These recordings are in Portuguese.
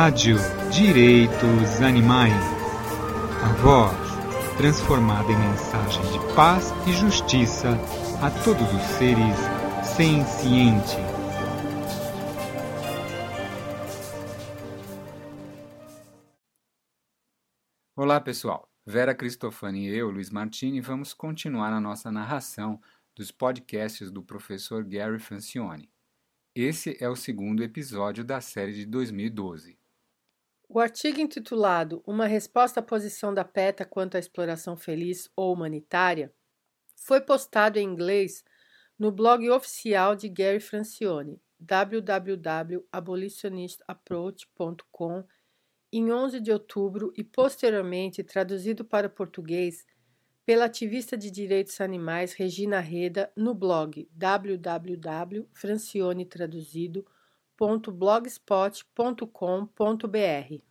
Rádio Direitos Animais. A voz transformada em mensagem de paz e justiça a todos os seres sencientes. Olá pessoal, Vera Cristofani e eu, Luiz Martini, vamos continuar a nossa narração dos podcasts do professor Gary Francione. Esse é o segundo episódio da série de 2012. O artigo intitulado Uma resposta à posição da PETA quanto à exploração feliz ou humanitária foi postado em inglês no blog oficial de Gary Francione, www.abolitionistapproach.com, em 11 de outubro e posteriormente traduzido para português pela ativista de direitos animais Regina Reda no blog www.francionetraduzido.com www.blogspot.com.br.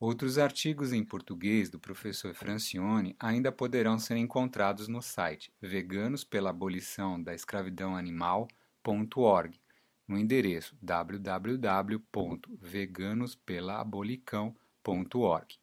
Outros artigos em português do professor Francione ainda poderão ser encontrados no site veganos pela abolição da escravidão animal.org, no endereço www.veganuspelaabolicão.org.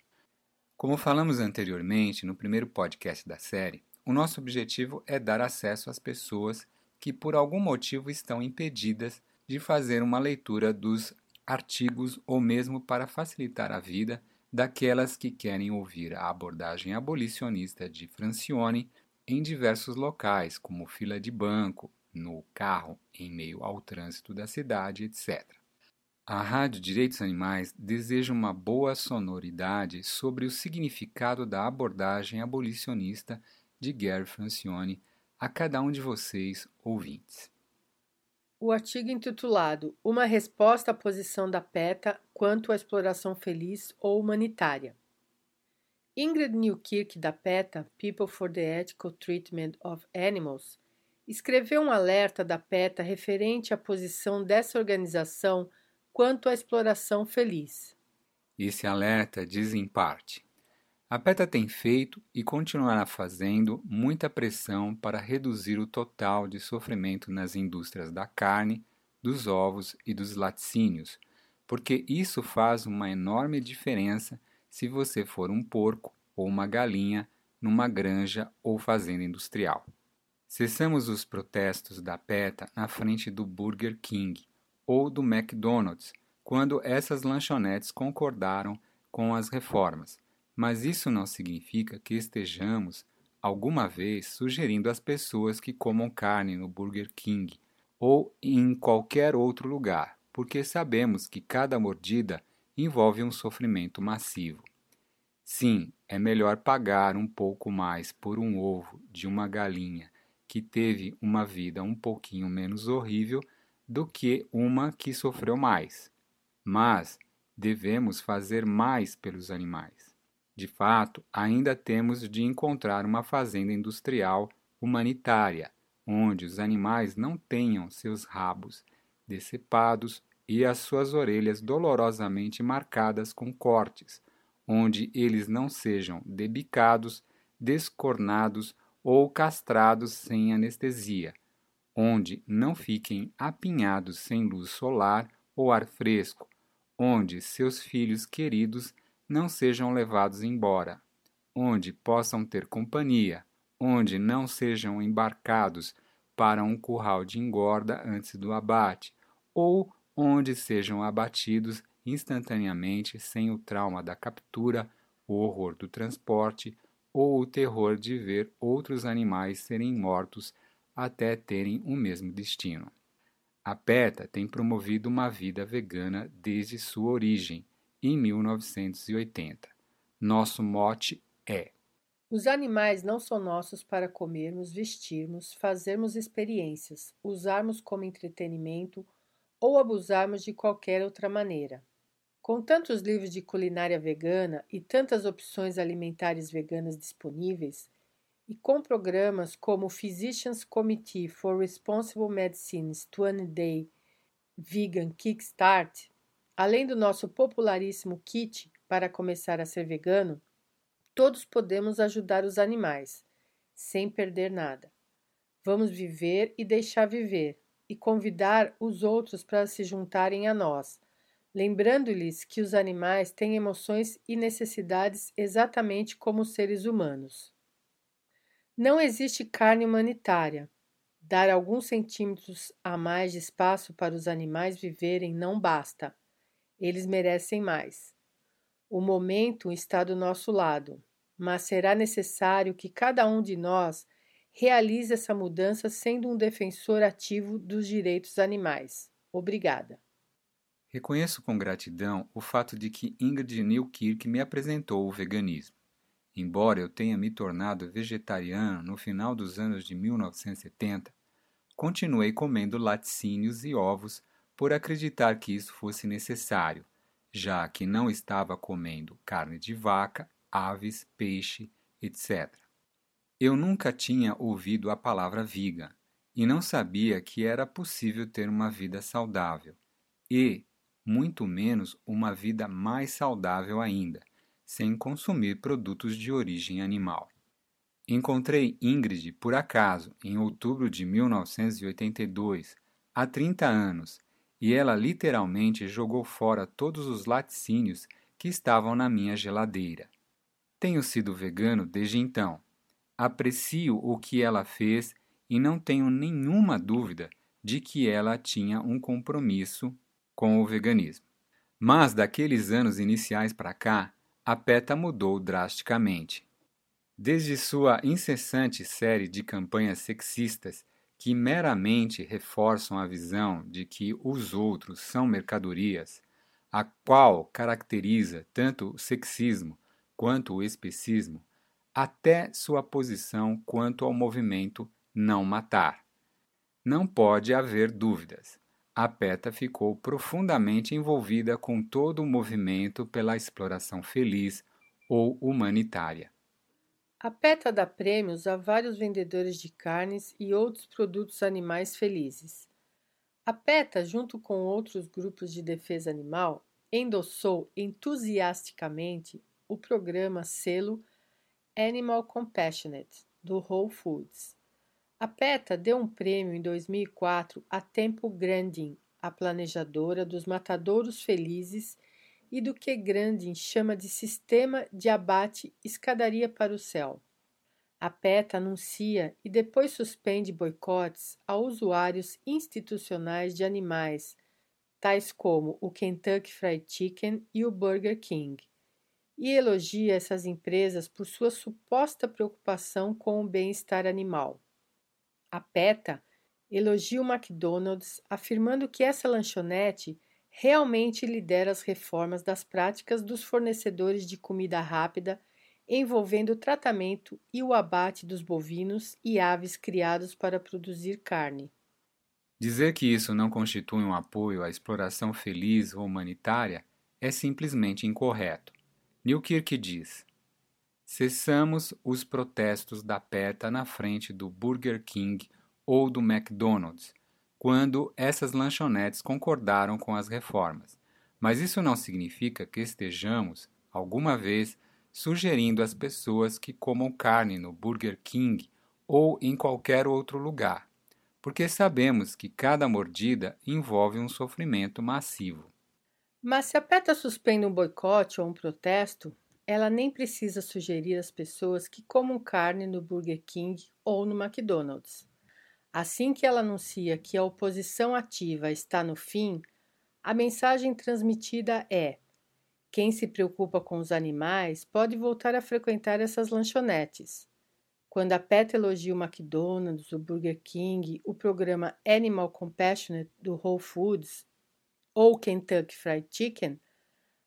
Como falamos anteriormente no primeiro podcast da série, o nosso objetivo é dar acesso às pessoas que por algum motivo estão impedidas de fazer uma leitura dos artigos ou mesmo para facilitar a vida daquelas que querem ouvir a abordagem abolicionista de Francione em diversos locais, como fila de banco, no carro, em meio ao trânsito da cidade, etc. A Rádio Direitos Animais deseja uma boa sonoridade sobre o significado da abordagem abolicionista de Gary Francione a cada um de vocês, ouvintes. O artigo intitulado Uma resposta à posição da PETA quanto à exploração feliz ou humanitária. Ingrid Newkirk, da PETA, People for the Ethical Treatment of Animals, escreveu um alerta da PETA referente à posição dessa organização quanto à exploração feliz. Esse alerta diz em parte: a PETA tem feito e continuará fazendo muita pressão para reduzir o total de sofrimento nas indústrias da carne, dos ovos e dos laticínios, porque isso faz uma enorme diferença se você for um porco ou uma galinha numa granja ou fazenda industrial. Cessamos os protestos da PETA na frente do Burger King ou do McDonald's quando essas lanchonetes concordaram com as reformas mas isso não significa que estejamos alguma vez sugerindo às pessoas que comam carne no Burger King ou em qualquer outro lugar, porque sabemos que cada mordida envolve um sofrimento massivo. Sim, é melhor pagar um pouco mais por um ovo de uma galinha que teve uma vida um pouquinho menos horrível do que uma que sofreu mais. Mas devemos fazer mais pelos animais. De fato, ainda temos de encontrar uma fazenda industrial humanitária, onde os animais não tenham seus rabos decepados e as suas orelhas dolorosamente marcadas com cortes, onde eles não sejam debicados, descornados ou castrados sem anestesia, onde não fiquem apinhados sem luz solar ou ar fresco, onde seus filhos queridos não sejam levados embora, onde possam ter companhia, onde não sejam embarcados para um curral de engorda antes do abate, ou onde sejam abatidos instantaneamente sem o trauma da captura, o horror do transporte ou o terror de ver outros animais serem mortos até terem o mesmo destino. A PETA tem promovido uma vida vegana desde sua origem em 1980. Nosso mote é: Os animais não são nossos para comermos, vestirmos, fazermos experiências, usarmos como entretenimento ou abusarmos de qualquer outra maneira. Com tantos livros de culinária vegana e tantas opções alimentares veganas disponíveis, e com programas como o Physicians Committee for Responsible Medicine's 20 Day Vegan Kickstart, Além do nosso popularíssimo kit para começar a ser vegano, todos podemos ajudar os animais, sem perder nada. Vamos viver e deixar viver, e convidar os outros para se juntarem a nós. lembrando-lhes que os animais têm emoções e necessidades exatamente como os seres humanos. Não existe carne humanitária. Dar alguns centímetros a mais de espaço para os animais viverem não basta. Eles merecem mais. O momento está do nosso lado, mas será necessário que cada um de nós realize essa mudança sendo um defensor ativo dos direitos animais. Obrigada. Reconheço com gratidão o fato de que Ingrid Newkirk me apresentou o veganismo. Embora eu tenha me tornado vegetariano no final dos anos de 1970, continuei comendo laticínios e ovos por acreditar que isso fosse necessário, já que não estava comendo carne de vaca, aves, peixe, etc. Eu nunca tinha ouvido a palavra viga e não sabia que era possível ter uma vida saudável e, muito menos, uma vida mais saudável ainda sem consumir produtos de origem animal. Encontrei Ingrid por acaso em outubro de 1982, há 30 anos, e ela literalmente jogou fora todos os laticínios que estavam na minha geladeira. Tenho sido vegano desde então. Aprecio o que ela fez e não tenho nenhuma dúvida de que ela tinha um compromisso com o veganismo. Mas daqueles anos iniciais para cá, a PETA mudou drasticamente. Desde sua incessante série de campanhas sexistas que meramente reforçam a visão de que os outros são mercadorias, a qual caracteriza tanto o sexismo quanto o especismo, até sua posição quanto ao movimento não matar. Não pode haver dúvidas a PETA ficou profundamente envolvida com todo o movimento pela exploração feliz ou humanitária. A PETA dá prêmios a vários vendedores de carnes e outros produtos animais felizes. A PETA, junto com outros grupos de defesa animal, endossou entusiasticamente o programa selo Animal Compassionate do Whole Foods a PETA deu um prêmio em 2004 a Temple Grandin, a planejadora dos matadouros felizes e do que Grandin chama de sistema de abate escadaria para o céu. A PETA anuncia e depois suspende boicotes a usuários institucionais de animais, tais como o Kentucky Fried Chicken e o Burger King, e elogia essas empresas por sua suposta preocupação com o bem-estar animal. A PETA elogia o McDonald's, afirmando que essa lanchonete realmente lidera as reformas das práticas dos fornecedores de comida rápida envolvendo o tratamento e o abate dos bovinos e aves criados para produzir carne. Dizer que isso não constitui um apoio à exploração feliz ou humanitária é simplesmente incorreto. Newkirk diz: Cessamos os protestos da PETA na frente do Burger King ou do McDonald's, quando essas lanchonetes concordaram com as reformas. Mas isso não significa que estejamos, alguma vez, sugerindo às pessoas que comam carne no Burger King ou em qualquer outro lugar, porque sabemos que cada mordida envolve um sofrimento massivo. Mas se a PETA suspende um boicote ou um protesto, ela nem precisa sugerir às pessoas que comam carne no Burger King ou no McDonald's. Assim que ela anuncia que a oposição ativa está no fim, a mensagem transmitida é: quem se preocupa com os animais pode voltar a frequentar essas lanchonetes. Quando a PET elogia o McDonald's, o Burger King, o programa Animal Compassionate do Whole Foods ou Kentucky Fried Chicken,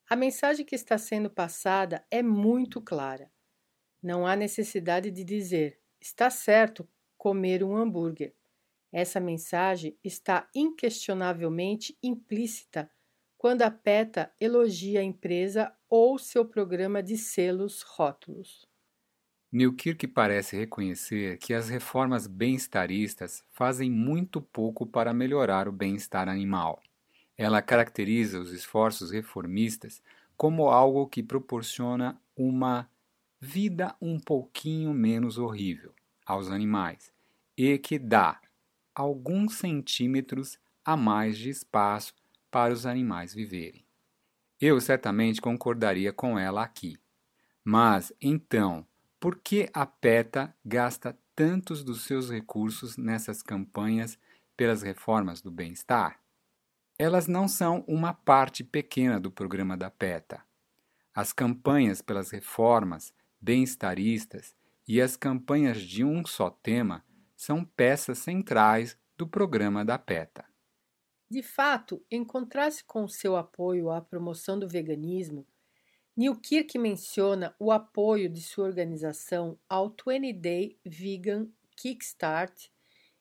a mensagem que está sendo passada é muito clara. Não há necessidade de dizer está certo comer um hambúrguer. Essa mensagem está inquestionavelmente implícita quando a PETA elogia a empresa ou seu programa de selos rótulos. Newkirk parece reconhecer que as reformas bem-estaristas fazem muito pouco para melhorar o bem-estar animal. Ela caracteriza os esforços reformistas como algo que proporciona uma vida um pouquinho menos horrível aos animais e que dá alguns centímetros a mais de espaço para os animais viverem. Eu certamente concordaria com ela aqui. Mas, então, por que a PETA gasta tantos dos seus recursos nessas campanhas pelas reformas do bem-estar? Elas não são uma parte pequena do programa da PETA. As campanhas pelas reformas bem-estaristas e as campanhas de um só tema são peças centrais do programa da PETA. De fato, em contraste com seu apoio à promoção do veganismo, Newkirk menciona o apoio de sua organização ao 20 Day Vegan Kickstart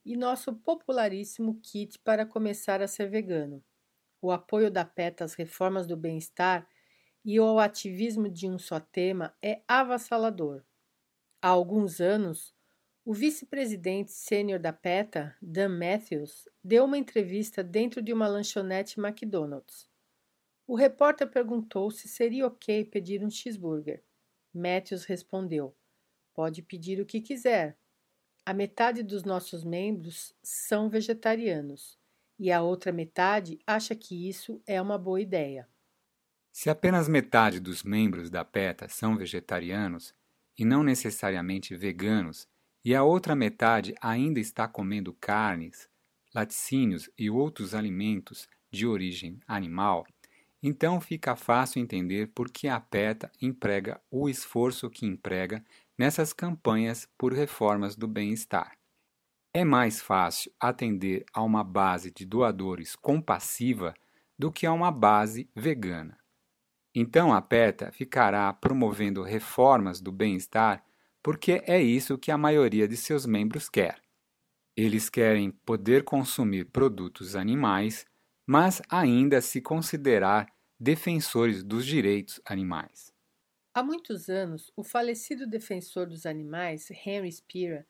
e nosso popularíssimo kit para começar a ser vegano. O apoio da PETA às reformas do bem-estar e ao ativismo de um só tema é avassalador. Há alguns anos, o vice-presidente sênior da PETA, Dan Matthews, deu uma entrevista dentro de uma lanchonete McDonald's. O repórter perguntou se seria ok pedir um cheeseburger. Matthews respondeu: Pode pedir o que quiser. A metade dos nossos membros são vegetarianos e a outra metade acha que isso é uma boa ideia. Se apenas metade dos membros da PETA são vegetarianos e não necessariamente veganos, e a outra metade ainda está comendo carnes, laticínios e outros alimentos de origem animal, então fica fácil entender por que a PETA emprega o esforço que emprega nessas campanhas por reformas do bem-estar. É mais fácil atender a uma base de doadores compassiva do que a uma base vegana. Então a PETA ficará promovendo reformas do bem-estar porque é isso que a maioria de seus membros quer. Eles querem poder consumir produtos animais mas ainda se considerar defensores dos direitos animais. Há muitos anos, o falecido defensor dos animais, Henry Spira,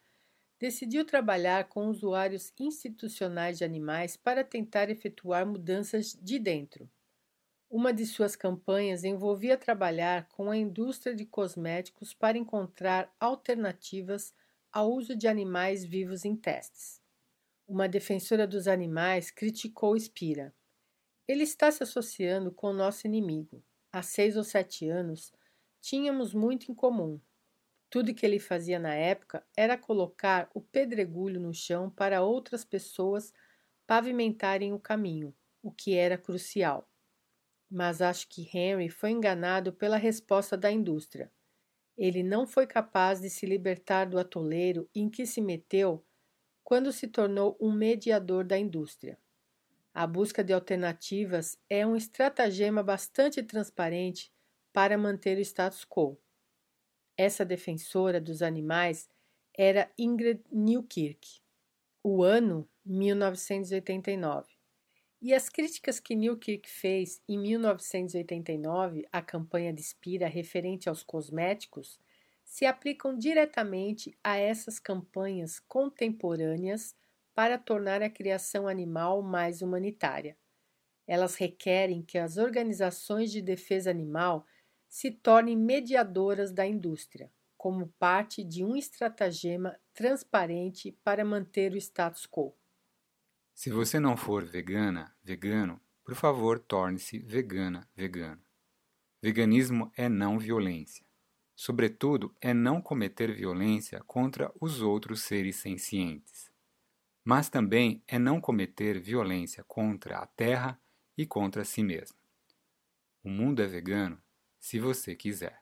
decidiu trabalhar com usuários institucionais de animais para tentar efetuar mudanças de dentro. Uma de suas campanhas envolvia trabalhar com a indústria de cosméticos para encontrar alternativas ao uso de animais vivos em testes uma defensora dos animais, criticou Spira. Ele está se associando com o nosso inimigo. Há seis ou sete anos, tínhamos muito em comum. Tudo que ele fazia na época era colocar o pedregulho no chão para outras pessoas pavimentarem o caminho, o que era crucial. Mas acho que Henry foi enganado pela resposta da indústria. Ele não foi capaz de se libertar do atoleiro em que se meteu quando se tornou um mediador da indústria. A busca de alternativas é um estratagema bastante transparente para manter o status quo. Essa defensora dos animais era Ingrid Newkirk. O ano 1989. E as críticas que Newkirk fez em 1989 à campanha de Spira referente aos cosméticos se aplicam diretamente a essas campanhas contemporâneas para tornar a criação animal mais humanitária. Elas requerem que as organizações de defesa animal se tornem mediadoras da indústria, como parte de um estratagema transparente para manter o status quo. Se você não for vegana, vegano, por favor, torne-se vegana, vegano. Veganismo é não violência sobretudo, é não cometer violência contra os outros seres sencientes. Mas também é não cometer violência contra a terra e contra si mesmo. O mundo é vegano se você quiser.